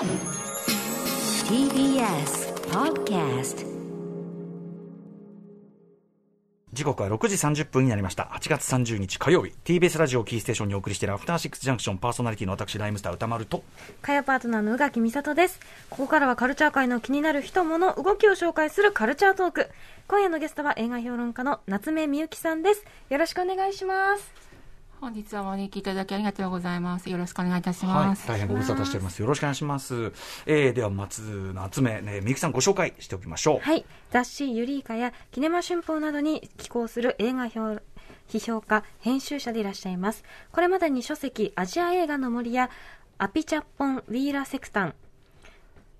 TBS Podcast 時刻は6時30分になりました。8月30日火曜日、TBS ラジオキーステーションにお送りしているアフターシックスジャンクションパーソナリティの私、ライムスター歌丸と、火曜パートナーの宇垣美里です。ここからはカルチャー界の気になる人物、動きを紹介するカルチャートーク。今夜のゲストは映画評論家の夏目みゆきさんです。よろしくお願いします。本日はお招きいただきありがとうございます。よろしくお願いいたしはい、ます。大変ご無沙汰しております。よろしくお願いします。えー、では、松夏目、ね、みゆきさんご紹介しておきましょう。はい。雑誌ユリーカやキネマ春報などに寄稿する映画評批評家、編集者でいらっしゃいます。これまでに書籍、アジア映画の森や、アピチャッポン・ウィーラ・セクタン、ま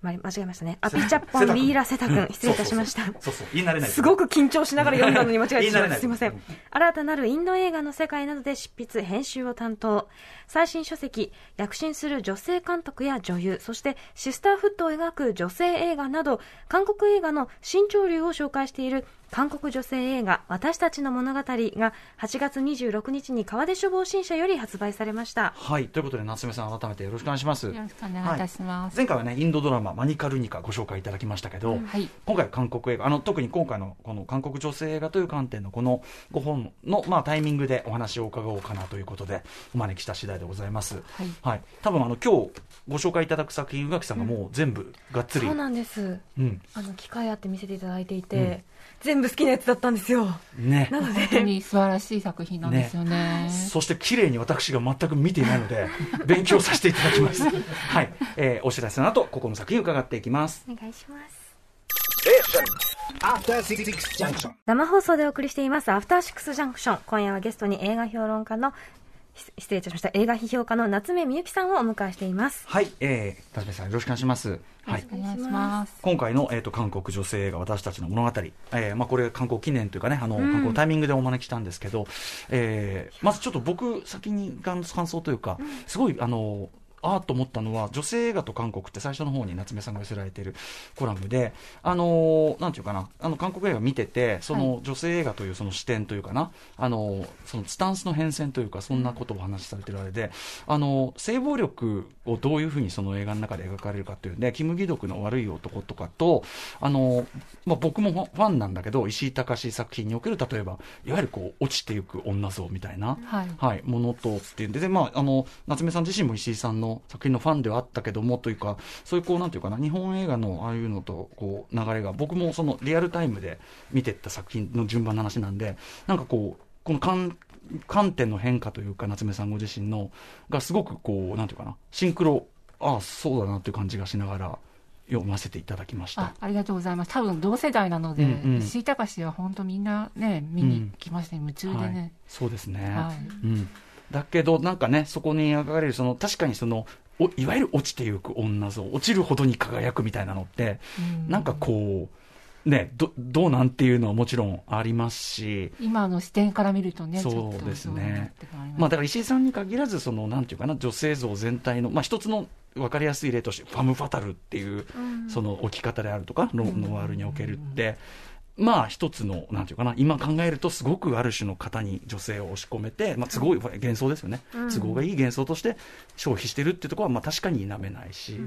間違えましたね。アピチャッポン・ウィーラ・セタ君、失礼いたしました。そうそうそう、言い慣れない。すごく緊張しながら読んだのに間違えてしまい。すいません。新たなるインド映画の世界などで執筆、編集を担当。最新書籍、躍進する女性監督や女優、そしてシスターフットを描く女性映画など、韓国映画の新潮流を紹介している韓国女性映画、私たちの物語が8月26日に川出書房新社より発売されました。はい、ということで、夏目さん、改めてよろしくお願いします。よろしくお願いいたします。前回はね、インドドラマ、マニカルニカご紹介いただきましたけど、はい。今回は韓国映画、あの特に今回のこの韓国女性映画という観点のこの5本の、まあ、タイミングでお話を伺おうかなということで、お招きした次第でございます。はい。はい、多分あの今日ご紹介いただく作品、宇垣さんがもう全部がっつり、そうなんです。うんあの、機会あって見せていただいていて、全部好きなやつだったんですよ。ね、なの本当で、に素晴らしい作品なんですよね。そして綺麗に私が全く見ていないので、勉強させていただきます。はい、えーお知らせの後、ここの作品を伺っていきます。お願いします。After Six Junction. 生放送でお送りしています、アフターシックスジャンクション。今夜はゲストに映画評論家の、し失礼いたしました、映画批評家の夏目みゆきさんをお迎えしています。はい、えー、田辺さんよろしくお願いします。はい。お願いします。今回の、えー、と韓国女性映画私たちの物語、えーまあ、これ韓国記念というかねあの、うん韓国のタイミングでお招きしたんですけど、えーまずちょっと僕先に感感想というか、すごいあのあーと思ったのは女性映画と韓国って最初の方に夏目さんが寄せられているコラムであのなんていうかなあの韓国映画見ててその女性映画というその視点というかなあのそのスタンスの変遷というかそんなことをお話しされてるあれであの性暴力をどういうふうにその映画の中で描かれるかというねキム・ギドクの悪い男とかとあの、まあ、僕もファンなんだけど石井隆作品における例えばいわゆるこう落ちていく女像みたいな、はい。はい、ものとっていうんで、でまあ、あの夏目さん自身も石井さんの作品のファンではあったけどもというか、そういうこうなんていうかな、日本映画のああいうのとこう流れが、僕もそのリアルタイムで見てった作品の順番の話なんで、なんかこう、この観観点の変化というか、夏目さんご自身の、がすごくこう、なんていうかな、シンクロ、ああ、そうだなっていう感じがしながら読ませていただきましたあ。ありがとうございます。多分同世代なので、うんうん石井隆は本当みんなね、見に来ましたね。夢中ではいね。、そうですね。はい。うん、だけど、なんかね、そこに描かれる、その確かにそのおいわゆる落ちていく女像、落ちるほどに輝くみたいなのって、うん。なんかこう、ね、どどうなんていうのはもちろんありますし、今の視点から見るとね、そうですね。まあ、だから石井さんに限らず、そのなんていうかな、女性像全体の、まあ、一つの分かりやすい例として、ファム・ファタルっていう、その置き方であるとか、ノノワールにおけるって。まあ一つの、なんていうかな、今考えるとすごくある種の型に女性を押し込めて、まあ都合幻想ですよね、都合がいい幻想として消費してるっていうところは、まあ確かに否めないし、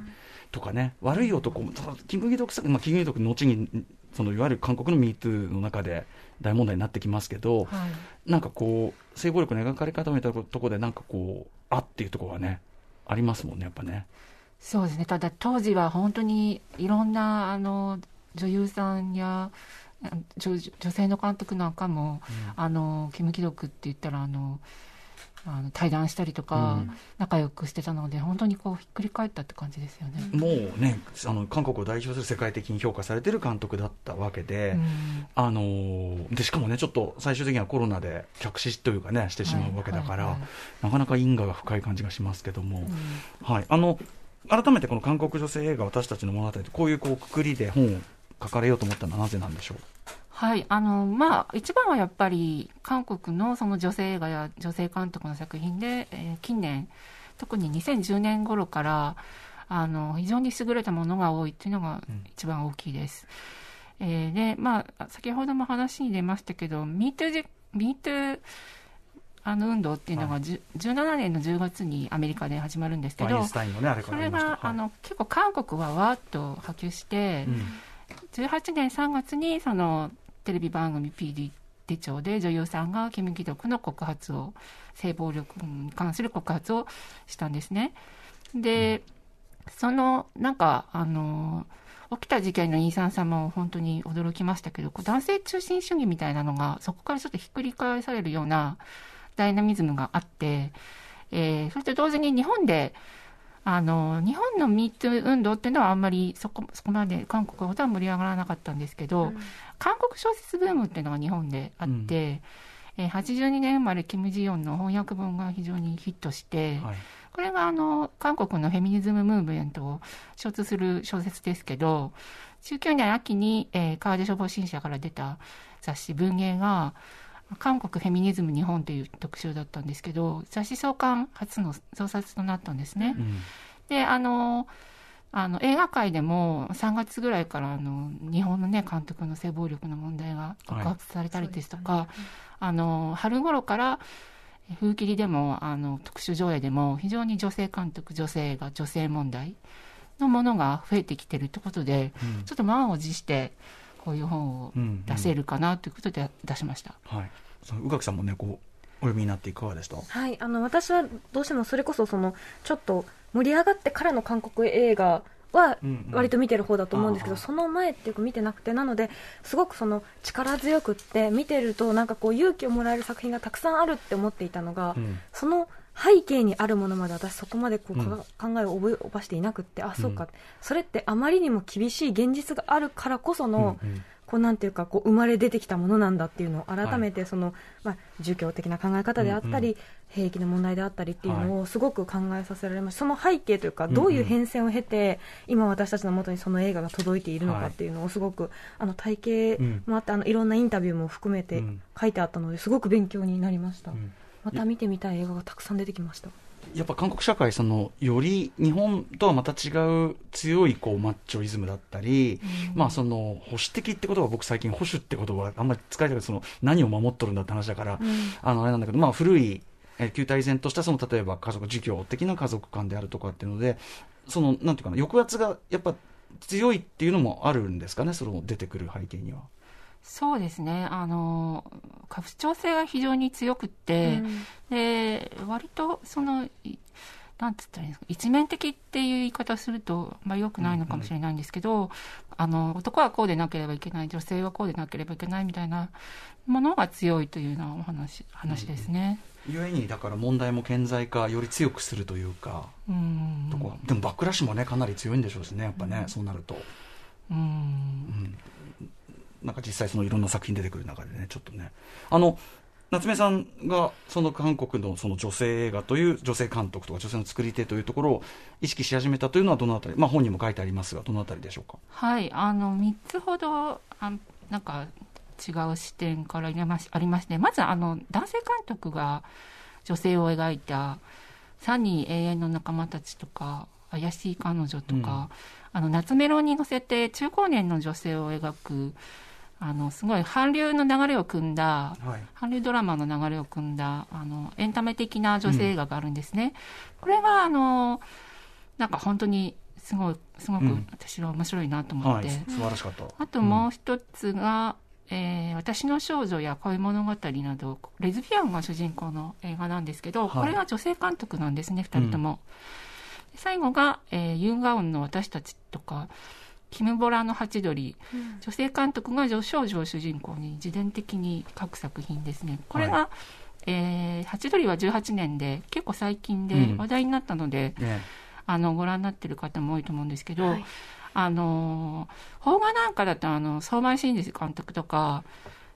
とかね、悪い男も、ただキム・ギドクさん、まあキム・ギドク後に、そのいわゆる韓国の MeToo の中で大問題になってきますけど、はい。なんかこう、性暴力の描かれ方みたいなところで、なんかこう、あっていうところはね、ありますもんね、やっぱね。そうですね。ただ当時は本当にいろんなあの女優さんやあ女女性の監督なんかも、あのキム・キドクって言ったらあのあの対談したりとか、うん。仲良くしてたので本当にこうひっくり返ったって感じですよね。もうね、あの韓国を代表する世界的に評価されてる監督だったわけで、うん。あのーでしかもね、ちょっと最終的にはコロナで客死というかね、してしまうわけだから、はいはい。なかなか因果が深い感じがしますけども、うん。はい、あの改めてこの韓国女性映画、私たちの物語って、こういうこうくくりで本を書かれようと思ったのはなぜなんでしょう？はい、あの、まあ、一番はやっぱり、韓国のその女性映画や女性監督の作品で、えー近年、特に2010年頃から、あの、非常に優れたものが多いっていうのが一番大きいです。えーで、まあ、先ほども話に出ましたけど、MeToo じ、MeToo あの運動っていうのが、じゅ17年の10月にアメリカで始まるんですけど、アインスタインのねあれかそれが、あの結構韓国はわーっと波及して、うん。18年3月にそのテレビ番組 PD 手帳で女優さんがキム・ギドクの告発を性暴力に関する告発をしたんですね。で、そのなんかあの起きた事件のイーサンさんも本当に驚きましたけど男性中心主義みたいなのがそこからちょっとひっくり返されるようなダイナミズムがあって、えーそして同時に日本であの日本の MeToo 運動っていうのはあんまりそこそこまで韓国ほどは盛り上がらなかったんですけど、韓国小説ブームっていうのが日本であって、えー82年生まれキム・ジヨンの翻訳本が非常にヒットして、はい。これがあの韓国のフェミニズムムーブメントを象徴する小説ですけど19年秋に、えー、川出書房新社から出た雑誌「文芸」が韓国フェミニズム日本という特集だったんですけど雑誌創刊初の創冊となったんですね。うん。であのあの映画界でも3月ぐらいからあの日本の、ね、監督の性暴力の問題が告発されたりですとか、あの春頃から風切りでもあの特殊上映でも非常に女性監督女性が女性問題のものが増えてきてるってことで、うん。ちょっと満を持してこういう本をうん出せるかなということで出しました。はいその宇垣さんもねこうお読みになっていかがでした？はい、あの私はどうしてもそれこそそのちょっと盛り上がってからの韓国映画はうんうん。割と見てる方だと思うんですけど、あー。その前っていうか見てなくてなのですごくその力強くって見てるとなんかこう勇気をもらえる作品がたくさんあるって思っていたのが、うん。その背景にあるものまで私そこまでこう、かうん。考えを覚えばしていなくってあそうか、それってあまりにも厳しい現実があるからこその、うんうん。こうなんていうかこう生まれ出てきたものなんだっていうのを改めてその、まあ、儒教的な考え方であったり、うん兵役の問題であったりっていうのをすごく考えさせられました、その背景というかどういう変遷を経て、今私たちのもとにその映画が届いているのかっていうのをすごくあの体系もあってあのいろんなインタビューも含めてうん。書いてあったのですごく勉強になりました、うんまた見てみたい映画がたくさん出てきました。やっぱ韓国社会そのより日本とはまた違う強いこうマッチョイズムだったり、まあその保守的ってことは僕最近保守って言葉はあんまり使いたくその何を守っとるんだって話だから、あのあれなんだけどまあ古いえー旧体依然としたその例えば家族儒教的な家族観であるとかっていうのでそのなんていうかな抑圧がやっぱ強いっていうのもあるんですかねその出てくる背景には。そうですね。あの家父長性が非常に強くって、で割とそのいなんつったらいいんですか？一面的っていう言い方をすると、まあ、よくないのかもしれないんですけど、あの男はこうでなければいけない女性はこうでなければいけないみたいなものが強いというようなお話話ですね。ゆえにだから問題も顕在化より強くするというか、うん。とこはでもバックラッシュもねかなり強いんでしょうしねやっぱね、そうなると。うんなんか実際そのいろんな作品出てくる中でね、ちょっとね。あの、夏目さんがその韓国のその女性映画という女性監督とか女性の作り手というところを意識し始めたというのはどのあたり、まあ本にも書いてありますが、どのあたりでしょうか？はい、あの3つほどあなんか違う視点から入れましありましてまずあの男性監督が女性を描いた「サニー永遠の仲間たち」とか「怪しい彼女」とか、あの夏メロに乗せて中高年の女性を描くあのすごい韓流の流れを組んだはい。韓流ドラマの流れを組んだあのエンタメ的な女性映画があるんですね。これがあのなんか本当にすごいすごくうん私は面白いなと思って、はい。素晴らしかった。あともう一つが、えー私の少女や恋物語などレズビアンが主人公の映画なんですけど、はいこれが女性監督なんですね2人とも、で最後が、えーユン・ガウンの私たちとかキム・ボラのハチドリ。女性監督が女少女を主人公に自伝的に書く作品ですね。これが、えーハチドリは18年で結構最近でうん。話題になったので、ね。あのご覧になってる方も多いと思うんですけど、はい。あの邦画なんかだとあの相馬真司監督とか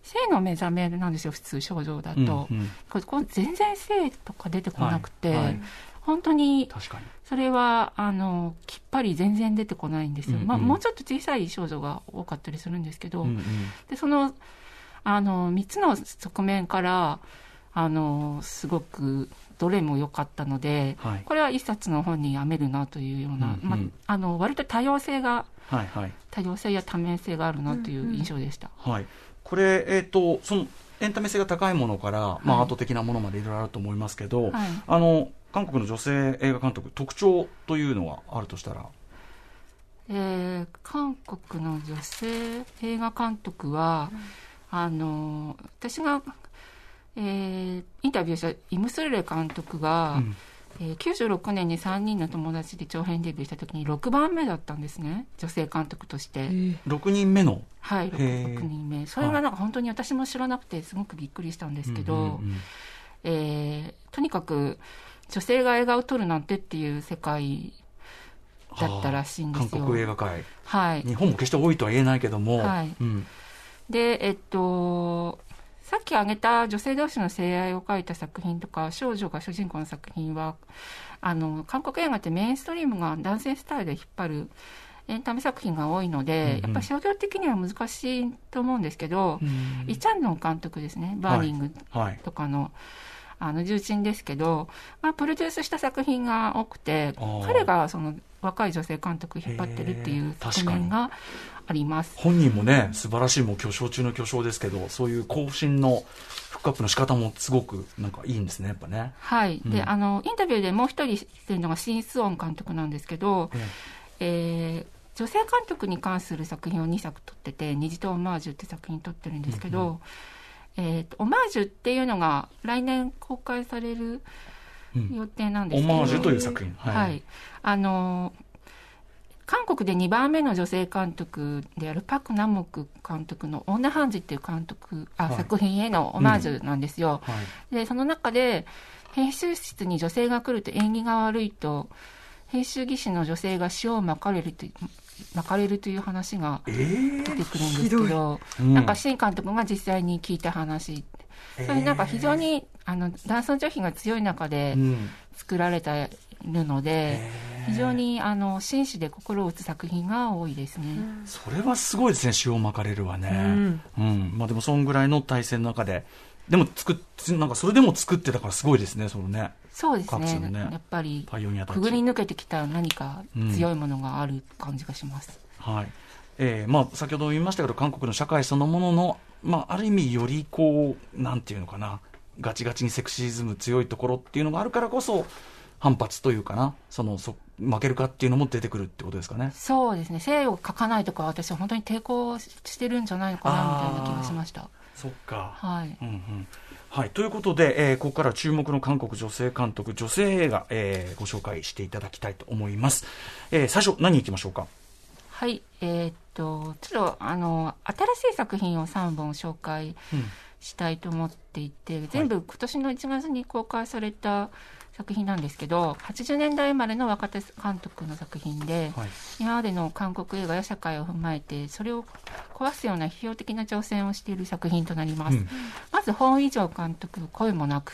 性の目覚めなんですよ普通少女だと、うんうん。これ全然性とか出てこなくて、はい。はい。本当に確かに。それはあのきっぱり全然出てこないんですよ、うんうん。まあ、もうちょっと小さい少女が多かったりするんですけど、うんうん。でそのあの3つの側面からあのすごくどれも良かったので、はい。これは一冊の本に読めるなというような、うんうんまあの割と多様性がはいはい。多様性や多面性があるなという印象でした。はい。これ、えっ、と、その、エンタメ性が高いものから、まあ、はい。アート的なものまでいろいろあると思いますけど、はい。あの韓国の女性映画監督特徴というのはあるとしたら？えー韓国の女性映画監督は、あの私が、えーインタビューしたイム・スルレ監督が、うん。えー96年に3人の友達で長編デビューした時に6番目だったんですね。女性監督として、6人目の？はいへー。6, 人目。それがなんか本当に私も知らなくてすごくびっくりしたんですけど、うんうんうん。えーとにかく女性が映画を撮るなんてっていう世界だったらしいんですよ。韓国映画界。はい。日本も決して多いとは言えないけども、はい。うん。で、えっと、さっき挙げた女性同士の性愛を描いた作品とか、少女が主人公の作品は、あの、韓国映画ってメインストリームが男性スタイルで引っ張るエンタメ作品が多いので、うんうん。やっぱり商業的には難しいと思うんですけど、うん。イ・チャンドン監督ですね、バーニングはい。とかの、あの重鎮ですけど、まあ、プロデュースした作品が多くて彼がその若い女性監督を引っ張ってるっていう側面があります。本人もね素晴らしいもう巨匠中の巨匠ですけどそういう更新のフックアップの仕方もすごくなんかいいんですねやっぱね、はい、でうん。あのインタビューでもう一人してるのがシン・スオン監督なんですけど、えー女性監督に関する作品を2作撮ってて「虹とオマージュ」って作品撮ってるんですけど、えーとオマージュっていうのが来年公開されるうん。予定なんですけど、オマージュという作品。はい、あの韓国で2番目の女性監督であるパク・ナモク監督の「女ハンジ」っていう監督あ、はい。作品へのオマージュなんですよ。はい。でその中で編集室に女性が来ると縁起が悪いと編集技師の女性が塩をまかれるというまかれるという話がえー出てくるんですけど、うん。なんか新監督が実際に聞いた話、それなんか非常にあの男尊女卑が強い中でうん。作られているので、へー。非常にあの紳士で心を打つ作品が多いですね。それはすごいですね塩まかれるわね。うん。うん、まあでもそんぐらいの体制の中ででも作っなんかそれでも作ってたからすごいですねそのね。そうですね。ね。やっぱりくぐり抜けてきた何か強いものがある感じがします。はい。えーまあ、先ほど言いましたけど韓国の社会そのものの、まあ、ある意味よりこうなんていうのかな。ガチガチにセクシズム強いところっていうのがあるからこそ反発というかな。そのそ負けるかっていうのも出てくるってことですかね。そうですね。性を書かないとか私は本当に抵抗してるんじゃないのかなみたいな気がしましたそっか。はい。うんうん。はい、ということで、えーここから注目の韓国女性監督、女性映画、えーご紹介していただきたいと思います。えー最初、何いきましょうか？はい。えーっとちょっとあの新しい作品を3本紹介うん。したいと思っていて、全部今年の1月に公開された作品なんですけど80年代生まれの若手監督の作品で、はい。今までの韓国映画や社会を踏まえてそれを壊すような批評的な挑戦をしている作品となります、うん。まず本以上監督「声もなく。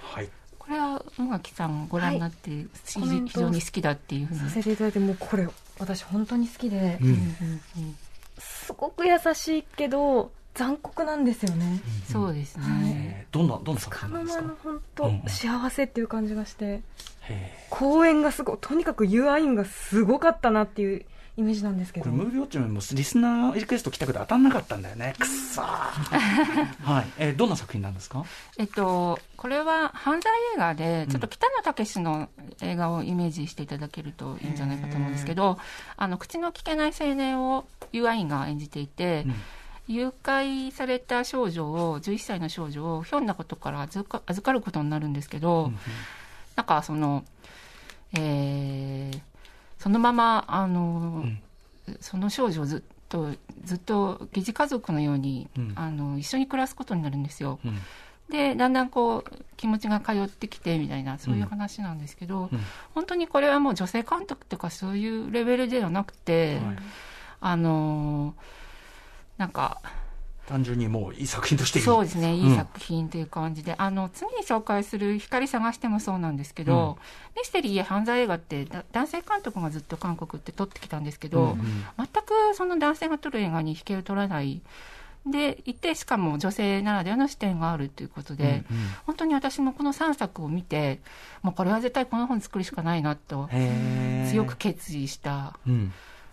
はい」これは宇垣さんご覧になって、非コメント非常に好きだっていうふうに。させていただいてもうこれ私本当に好きで、うん。うんうんうん。すごく優しいけど残酷なんですよね。そうですね、どんな、どんな作品なんですか？の間の本当ん幸せっていう感じがしてへ公演がすごいとにかく UI がすごかったなっていうイメージなんですけど。ーこれ、ムービーウォッチもリスナーリクエスト来たけど当たんなかったんだよね。くっそー。はい。えーどんな作品なんですか？えっと、これは犯罪映画で、ちょっと北野武の映画をイメージしていただけるといいんじゃないかと思うんですけど、あの、口の聞けない青年をユアインが演じていて、うん誘拐された少女を、11歳の少女をひょんなことから預かることになるんですけど、うんなんかその、えーそのまま、あの、ん。その少女をずっと、ずっと疑似家族のように、うん。あの、一緒に暮らすことになるんですよ。うん。でだんだんこう気持ちが通ってきてみたいなそういう話なんですけど、うん。本当にこれはもう女性監督とかそういうレベルではなくて、はい。あのーなんか単純にもういい作品として。いいそうですねいうん。い作品という感じで、あの次に紹介する「光探して」もそうなんですけど、ミステリーや犯罪映画ってだ男性監督がずっと韓国って撮ってきたんですけど、うんうん。全くその男性が撮る映画に引けを取らない。でいてしかも女性ならではの視点があるということで、うんうん。本当に私もこの3作を見てもうこれは絶対この本作るしかないなと強く決意した。うん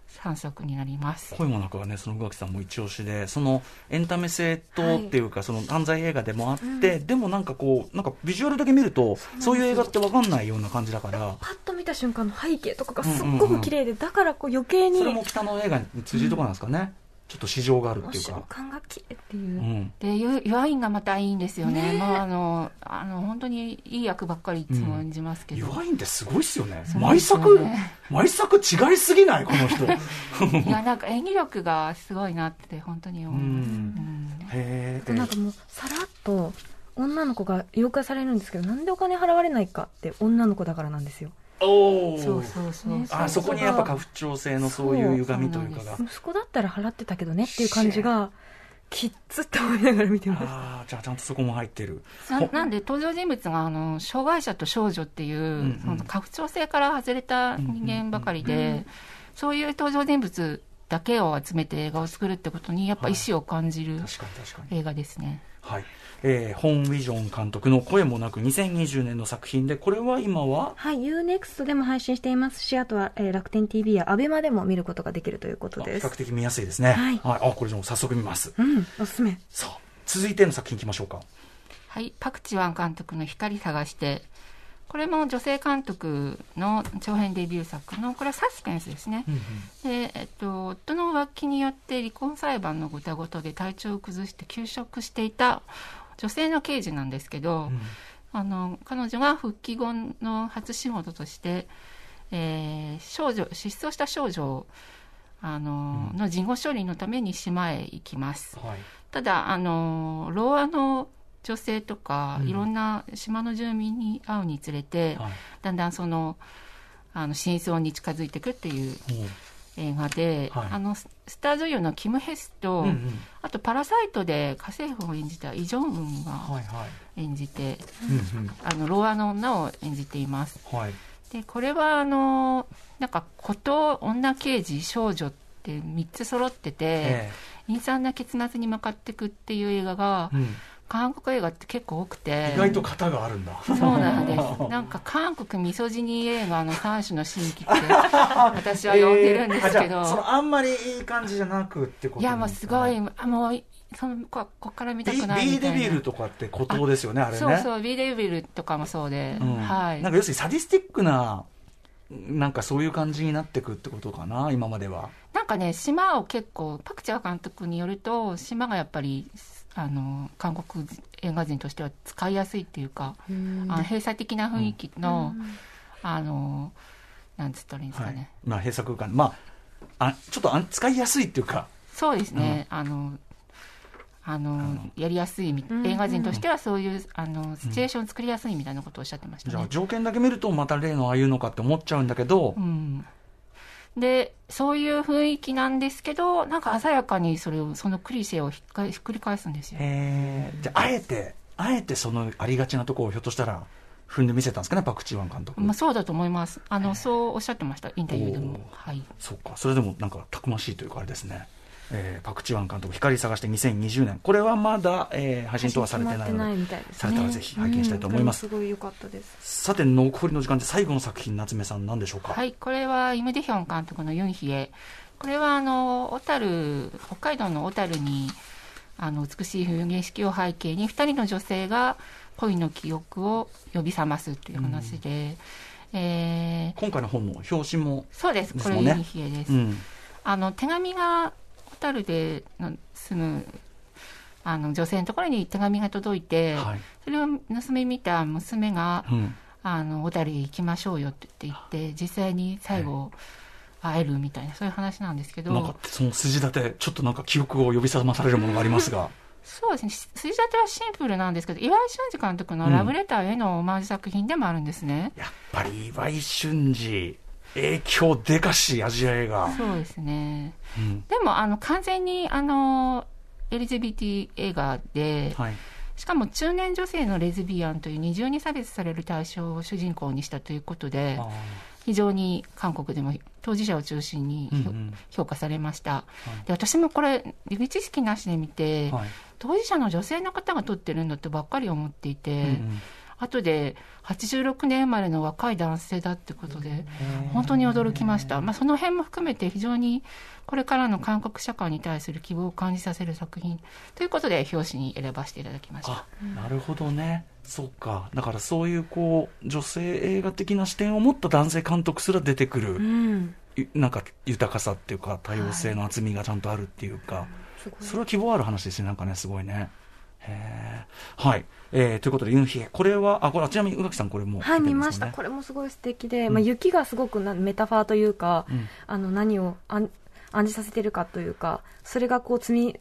3作になります。声もなくはね、その宇垣さんも一押しで、そのエンタメ性とっていうか、その犯罪映画でもあって、でもなんかこう、なんかビジュアルだけ見ると、そういう映画ってわかんないような感じだから、パッと見た瞬間の背景とかがすっごく綺麗で、だからこう余計にそれも北の映画に通じるところなんですかね。ちょっと市場があるっていう瞬か。間が綺麗っていう。う、ん。でユユアインがまたいいんですよね。ねえ。もうあのあの本当にいい役ばっかりいつも演じますけど、ユアインってすごいっすよね。毎作、ね。毎作違いすぎない？この人。いやなんか演技力がすごいなって本当に思う、うん。うん。へあとなんかもうさらっと女の子が誘拐されるんですけどなんでお金払われないかって女の子だからなんですよおそうそうそう、ねあそこにやっぱ家父長制のそういう歪みというかが。息子だったら払ってたけどねっていう感じがキッズって思いながら見てましたああ、じゃあちゃんとそこも入ってる。ななんで登場人物があの障害者と少女っていう、んうんその家父長制から外れた人間ばかりで、そういう登場人物だけを集めて映画を作るってことにやっぱ意思を感じる確かに確かに。映画ですね。はい。えー、ホン・ウィジョン監督の声もなく2020年の作品で、これは今は？はい、UNEXT でも配信していますし、あとは、えー楽天 TV や ABEMA でも見ることができるということです。較的見やすいですね。はいあ、これじゃあ早速見ます。うん、おすすめ。さあ、続いての作品いきましょうか。はい、パク・チワン監督の光探して、これも女性監督の長編デビュー作の、これはサスペンスですね。で、えっと、夫の浮気によって離婚裁判のごたごたで体調を崩して休職していた女性の刑事なんですけど、あの彼女が復帰後の初仕事として、えー少女失踪した少女をあの、の事後処理のために島へ行きます。はい。ただあのローアの女性とか、うんいろんな島の住民に会うにつれて、はい。だんだんそのあの真相に近づいていくっていうも映画で、はいあのススター女優のキム・ヘスと、ううんうん。あと「パラサイト」で家政婦を演じたイ・ジョンウンがはいはい。演じて、うんうん。あのローアの女を演じていますはい。でこれはあのなんか孤島女刑事少女って3つ揃ってて、え陰惨な結末に向かっていくっていう映画がえうん。韓国映画って結構多くて。意外と型があるんだ。そうなんです。なんか韓国ミソジニ映画の三種の神器って 私は呼んでるんですけど、えーあんまりいい感じじゃなくってこといやもうすごい、あもうそのここっから見たくないみたいな。デビルとかって孤島ですよねあれね。そうそう B デビルとかもそうで、うん。はい。なんか要するにサディスティックななんかそういう感じになってくってことかな今までは。なんかね島を結構パク・チャー監督によると島がやっぱりあの韓国映画人としては使いやすいっていうか、あの閉鎖的な雰囲気の、あのなんつったらいいんですはい。かね、まあ閉鎖空間。まああちょっとあん使いやすいっていうか。そうですね、あのあのの。やりやすい映画人としてはそういうあのシチュエーションを作りやすいみたいなことをおっしゃってましたね。じゃあ条件だけ見るとまた例のああいうのかって思っちゃうんだけど、うん、でそういう雰囲気なんですけどなんか鮮やかにそれをそのクリシェをひっかひっくり返すんですよ。へえじゃああえてあえてそのありがちなところをひょっとしたら踏んでみせたんですかねパク・チーワン監督、まあ、そうだと思います。あのそうおっしゃってましたインタビューでも。はい。そうか。それでもなんかたくましいというかあれですね、えーパク・チワン監督光探して2020年これはまだ、えー配信とはされてないのでですねされたらぜひ拝見したいと思いますうんすごい良かったですさて残りの時間で最後の作品夏目さん何でしょうか、はい、これはイム・デヒョン監督のユンヒエ。これはあの小樽北海道の小樽にあの美しい風景式を背景に2人の女性が恋の記憶を呼び覚ますという話で、えー今回の本の表紙も、そうです、これユンヒエです。うん、あの手紙が小樽での住むあの女性のところに手紙が届いて、はい。それを盗み見た娘がうん、あの小樽へ行きましょうよって言って実際に最後会えるみたいなそういう話なんですけどなんかその筋立てちょっとなんか記憶を呼び覚まされるものがありますが。そうですね。し筋立てはシンプルなんですけど岩井俊二監督のラブレターへのオマージュ作品でもあるんですね、やっぱり岩井俊二影響でかしアジア映画、そうですね。うん。でもあの完全にあの LGBT 映画で、はい、しかも中年女性のレズビアンという二重に差別される対象を主人公にしたということであ非常に韓国でも当事者を中心にーうん評価されました、い。で私もこれ予備知識なしで見て、うんはい。当事者の女性の方が撮ってるんだってばっかり思っていて、うんうん後で86年生まれの若い男性だってことで、本当に驚きました。まあ、その辺も含めて非常にこれからの韓国社会に対する希望を感じさせる作品ということで表紙に選ばせていただきました。あなるほどね。そうか。だからそういうこう、女性映画的な視点を持った男性監督すら出てくる、うんいなんか豊かさっていうか、多様性の厚みがちゃんとあるっていうか、すごいそれは希望ある話ですね、なんかね、すごいね。はい。えー、ということで、ユンヒエ。これは、あ、これ、ちなみに宇垣さんこれも、はい、見ました。これもすごい素敵で、うんまあ、雪がすごくなメタファーというか、うんあの、何を暗暗示させてるかというか、それがこう積み、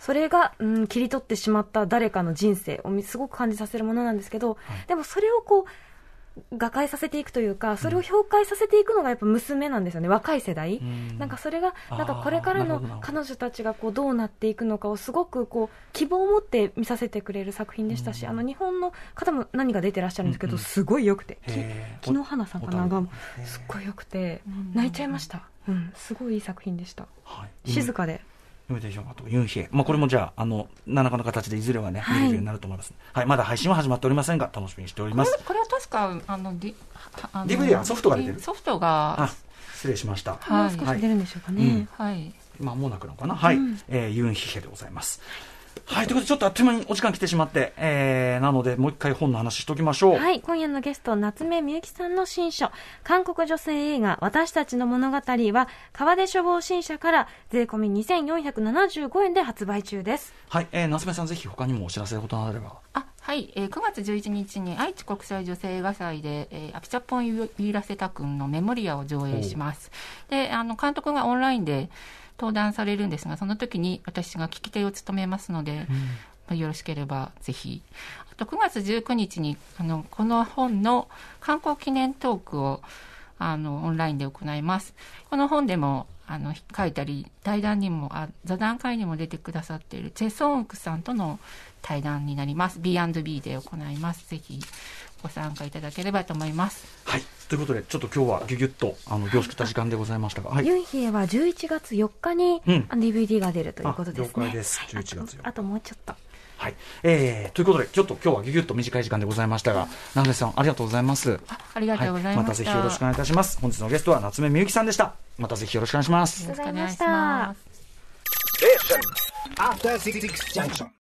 それが、うん、切り取ってしまった誰かの人生をみすごく感じさせるものなんですけど、はいでもそれをこう、瓦解させていくというか、それを評価させていくのがやっぱ娘なんですよね、若い世代。なんかそれが、なんかこれからの彼女たちがこうどうなっていくのかをすごくこう希望を持って見させてくれる作品でしたし、あの日本の方も何が出てらっしゃるんですけど、うんうんすごい良くて、木野花さんかながすっごい良くて泣いちゃいました、うん、すごいいい作品でした、静かで、イミテーションとユンヒエ。まあ、これもじゃあ、あの、何らかの形でいずれはね、見れるようになると思います。はい。まだ配信は始まっておりませんが、楽しみにしております。これは確かあの、D、あの DVD はソフトが出てる？ソフトがあ、失礼しました。はいもう少し出るんでしょうかね、うんはいまもなくのかな？はい。うんえーユンヒヘでございます。はい。ということで、ちょっとあっという間にお時間来てしまって、えー、なので、もう一回本の話しときましょう。はい、今夜のゲスト、夏目みゆきさんの新書、韓国女性映画、私たちの物語は、川出処方新社から税込み2475円で発売中です。はい。えー、夏目さん、ぜひ他にもお知らせることがあれば。あはい、えー9月11日に愛知国際女性映画祭で、えーアピチャポンユーラセタ君のメモリアを上映します。で、あの、監督がオンラインで登壇されるんですが、その時に私が聞き手を務めますので、まあよろしければぜひ。あと9月19日に、あの、この本の観光記念トークを、あの、オンラインで行います。この本でも、あの、書いたり、対談にも、あ座談会にも出てくださっているチェ・ソンウクさんとの対談になります。B&B で行います。ぜひご参加いただければと思います。はい。ということで、ちょっと今日はギュギュッと、あの、凝縮した時間でございましたが、はい。ユンヒエは11月4日に、うんあの DVD が出るということですね。あ了解ですはい11月4日あとあともうちょっと。はい。えー、ということで、ちょっと今日はギュギュッと短い時間でございましたが、長瀬さん、ありがとうございます。あありがとうございまました。たぜひよろしくお願いいたします。本日のゲストは夏目みゆきさんでした。またぜひよろしくお願いします。よろしくお願いしありがとうございまます。After Six Junction.